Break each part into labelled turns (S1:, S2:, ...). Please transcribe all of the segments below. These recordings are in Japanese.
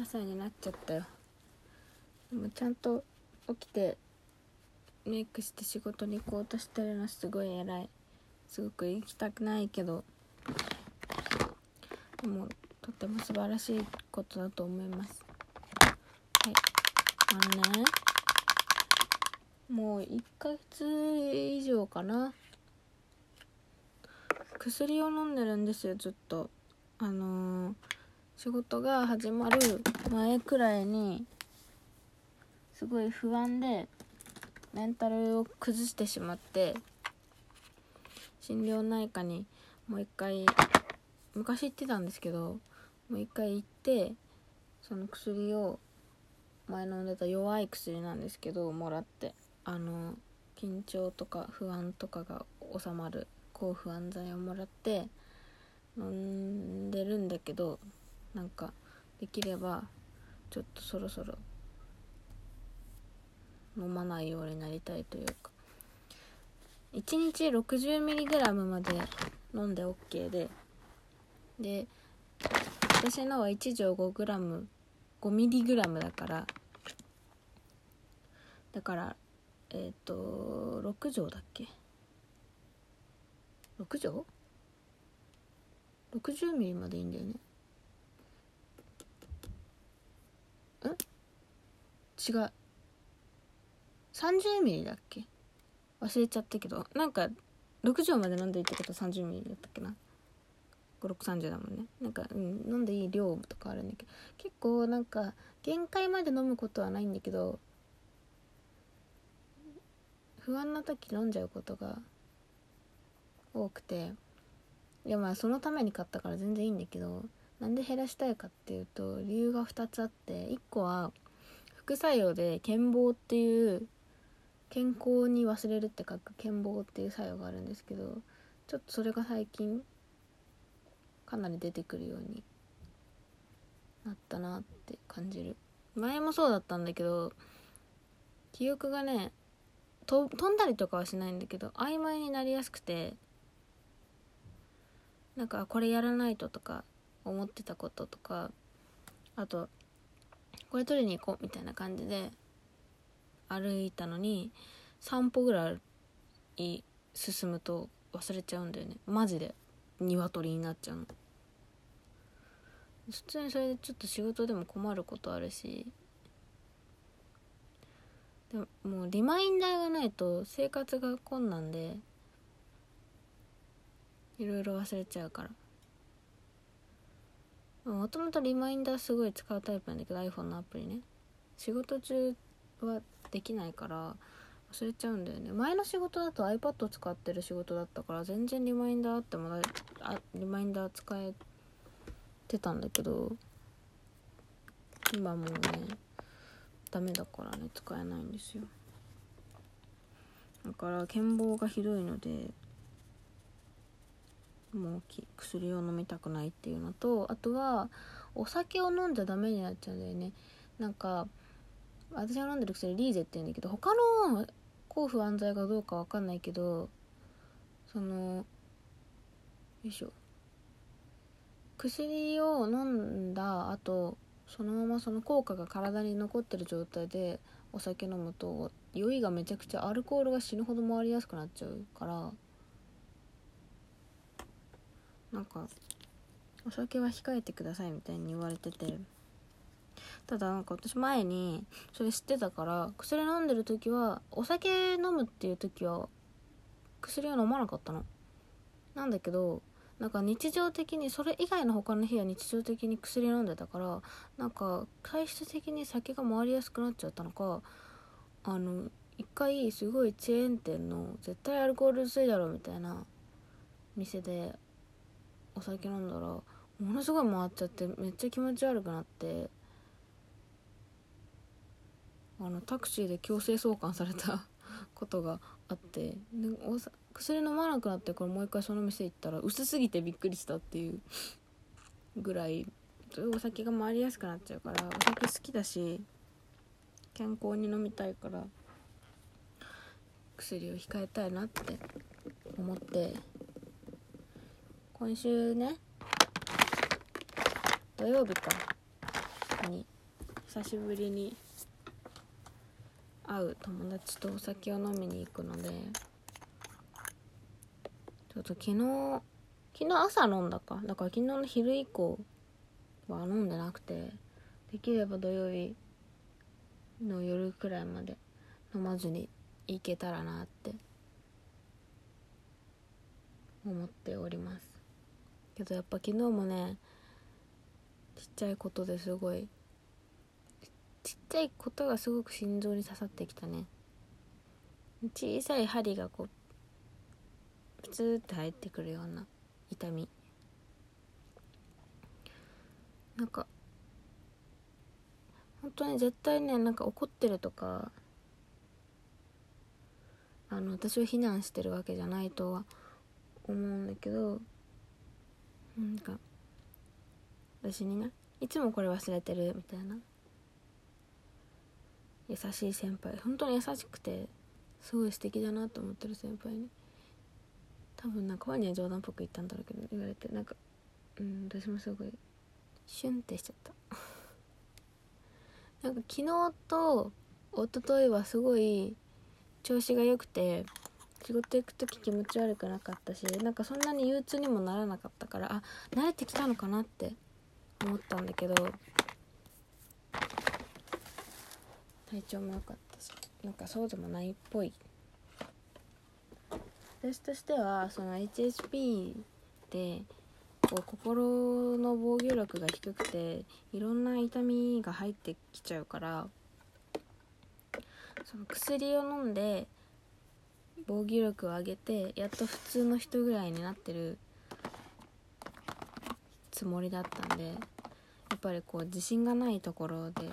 S1: 朝になっちゃったよ。でもちゃんと起きてメイクして仕事に行こうとしてるのすごい偉い。すごく行きたくないけど。でもとても素晴らしいことだと思います。はい。あのねもう1ヶ月以上かな。薬を飲んでるんですよずっと。あのー、仕事が始まる前くらいにすごい不安でメンタルを崩してしまって心療内科にもう一回昔行ってたんですけどもう一回行ってその薬を前飲んでた弱い薬なんですけどもらってあの緊張とか不安とかが収まる抗不安剤をもらって飲んでるんだけどなんかできればちょっとそろそろ飲まないようになりたいというか。1日 60mg まで飲んで OK で。で私のは1錠 5g 5mg だから。だからえっ、ー、と6錠だっけ？6錠 ?60 ミリまでいいんだよね。ん？違う。30ミリだっけ？忘れちゃったけど。なんか6錠まで飲んでいいってことは30ミリだったっけな？5630だもんね。なんか、うん、飲んでいい量とかあるんだけど。結構なんか限界まで飲むことはないんだけど不安な時飲んじゃうことが多くて。いやまあそのために買ったから全然いいんだけど。なんで減らしたいかっていうと理由が2つあって1個は副作用で健忘っていう健康に忘れるって書く健忘っていう作用があるんですけどちょっとそれが最近かなり出てくるようになったなって感じる。前もそうだったんだけど記憶がね飛んだりとかはしないんだけど曖昧になりやすくてなんかこれやらないととか思ってたこととかあとこれ取りに行こうみたいな感じで歩いたのに3歩ぐらい進むと忘れちゃうんだよね。マジで。鶏になっちゃうの。普通にそれでちょっと仕事でも困ることあるしでももうリマインダーがないと生活が困難でいろいろ忘れちゃうから。もともとリマインダーすごい使うタイプなんだけど iPhone のアプリね。仕事中はできないから忘れちゃうんだよね。前の仕事だと iPad 使ってる仕事だったから全然リマインダーあってもあリマインダー使えてたんだけど今もうねダメだからね使えないんですよ。だから健忘がひどいのでもう薬を飲みたくないっていうのとあとはお酒を飲んじゃダメになっちゃうんだよね。なんか私が飲んでる薬リーゼって言うんだけど他の抗不安剤がどうかわかんないけどそのよいしょ。薬を飲んだ後そのままその効果が体に残ってる状態でお酒飲むと酔いがめちゃくちゃアルコールが死ぬほど回りやすくなっちゃうからなんかお酒は控えてくださいみたいに言われてて。ただなんか私前にそれ知ってたから薬飲んでる時はお酒飲むっていう時は薬は飲まなかったの。なんだけどなんか日常的にそれ以外の他の日は日常的に薬飲んでたからなんか体質的に酒が回りやすくなっちゃったのかあの一回すごいチェーン店の絶対アルコール薄いだろみたいな店でお酒飲んだらものすごい回っちゃってめっちゃ気持ち悪くなってあのタクシーで強制送還された ことがあってでお薬飲まなくなってからもう一回その店行ったら薄すぎてびっくりしたっていうぐらいお酒が回りやすくなっちゃうからお酒好きだし健康に飲みたいから薬を控えたいなって思って今週ね土曜日か。に久しぶりに会う友達とお酒を飲みに行くのでちょっと昨日昨日朝飲んだか。だから昨日の昼以降は飲んでなくてできれば土曜日の夜くらいまで飲まずに行けたらなって思っております。けどやっぱ昨日もねちっちゃいことですごいちっちゃいことがすごく心臓に刺さってきたね。小さい針がこうプツーって入ってくるような痛み。なんか本当に絶対ねなんか怒ってるとかあの私を非難してるわけじゃないとは思うんだけどなんか私にねいつもこれ忘れてるみたいな。優しい先輩。本当に優しくてすごい素敵だなと思ってる先輩に。多分なんかファには冗談っぽく言ったんだろうけど言われて。なんかうん私もすごいシュンってしちゃった。なんか昨日と一昨日はすごい調子が良くて仕事行く時気持ち悪くなかったしなんかそんなに憂鬱にもならなかったからあ慣れてきたのかなって思ったんだけど体調も良かったしなんかそうでもないっぽい。私としてはその HSP でこう心の防御力が低くていろんな痛みが入ってきちゃうからその薬を飲んで防御力を上げてやっと普通の人ぐらいになってるつもりだったんでやっぱりこう自信がないところで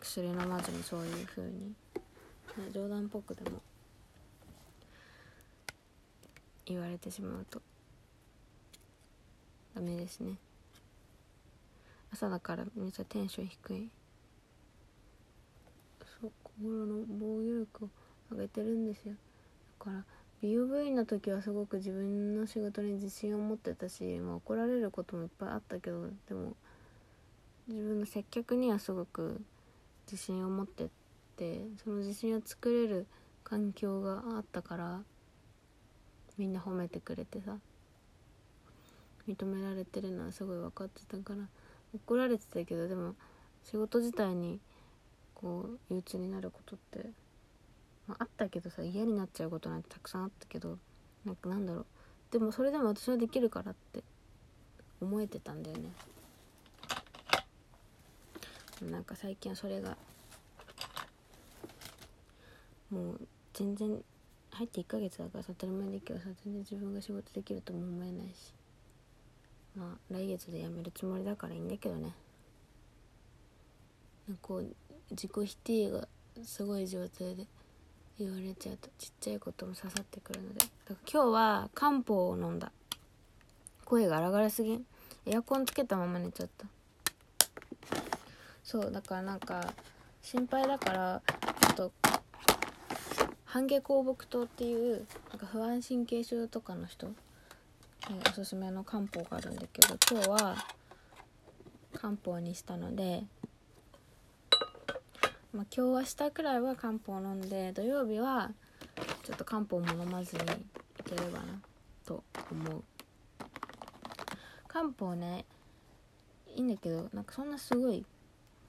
S1: 薬飲まずにそういう風に、ね、冗談っぽくでも言われてしまうとダメですね。朝だからめっちゃテンション低い。そう心の防御力を上げてるんですよ。だから美容部員の時はすごく自分の仕事に自信を持ってたし、まあ、怒られることもいっぱいあったけどでも自分の接客にはすごく自信を持ってってその自信を作れる環境があったからみんな褒めてくれてさ認められてるのはすごい分かってたから怒られてたけどでも仕事自体にこう憂鬱になることって、まあ、あったけどさ嫌になっちゃうことなんてたくさんあったけどなんかなんだろう。でもそれでも私はできるからって思えてたんだよね。なんか最近はそれがもう全然入って1ヶ月だからさ当たり前だけどさ全然自分が仕事できるとも思えないし。まあ来月で辞めるつもりだからいいんだけどね。こう自己否定がすごい状態で言われちゃうとちっちゃいことも刺さってくるので。今日は漢方を飲んだ。声が荒々すぎん。エアコンつけたまま寝ちゃった。そうだからなんか心配だからちょっと半夏香木糖っていうなんか不安神経症とかの人おすすめの漢方があるんだけど今日は漢方にしたのでまあ、今日明日くらいは漢方を飲んで土曜日はちょっと漢方も飲まずにいければなと思う漢方ねいいんだけどなんかそんなすごい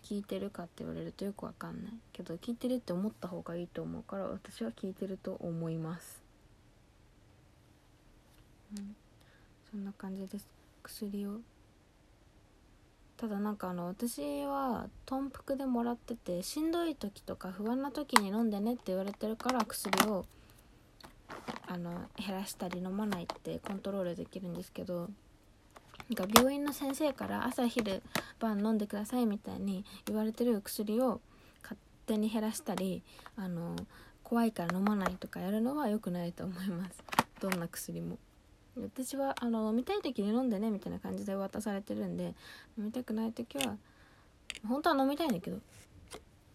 S1: 効いてるかって言われるとよくわかんないけど効いてるって思った方がいいと思うから私は効いてると思いますうん。そんな感じです。薬をただなんかあの私は豚腹でもらっててしんどい時とか不安な時に飲んでねって言われてるから薬をあの減らしたり飲まないってコントロールできるんですけどなんか病院の先生から朝昼晩飲んでくださいみたいに言われてる薬を勝手に減らしたりあの怖いから飲まないとかやるのは良くないと思いますどんな薬も。私はあの飲みたい時に飲んでねみたいな感じで渡されてるんで飲みたくない時は本当は飲みたいんだけど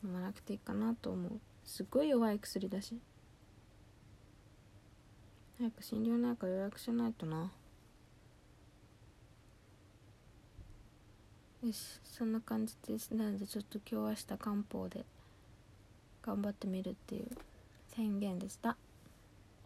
S1: 飲まなくていいかなと思う。すごい弱い薬だし。早く心療内科予約しないとな。よしそんな感じです。なのでちょっと今日明日漢方で頑張ってみるっていう宣言でした。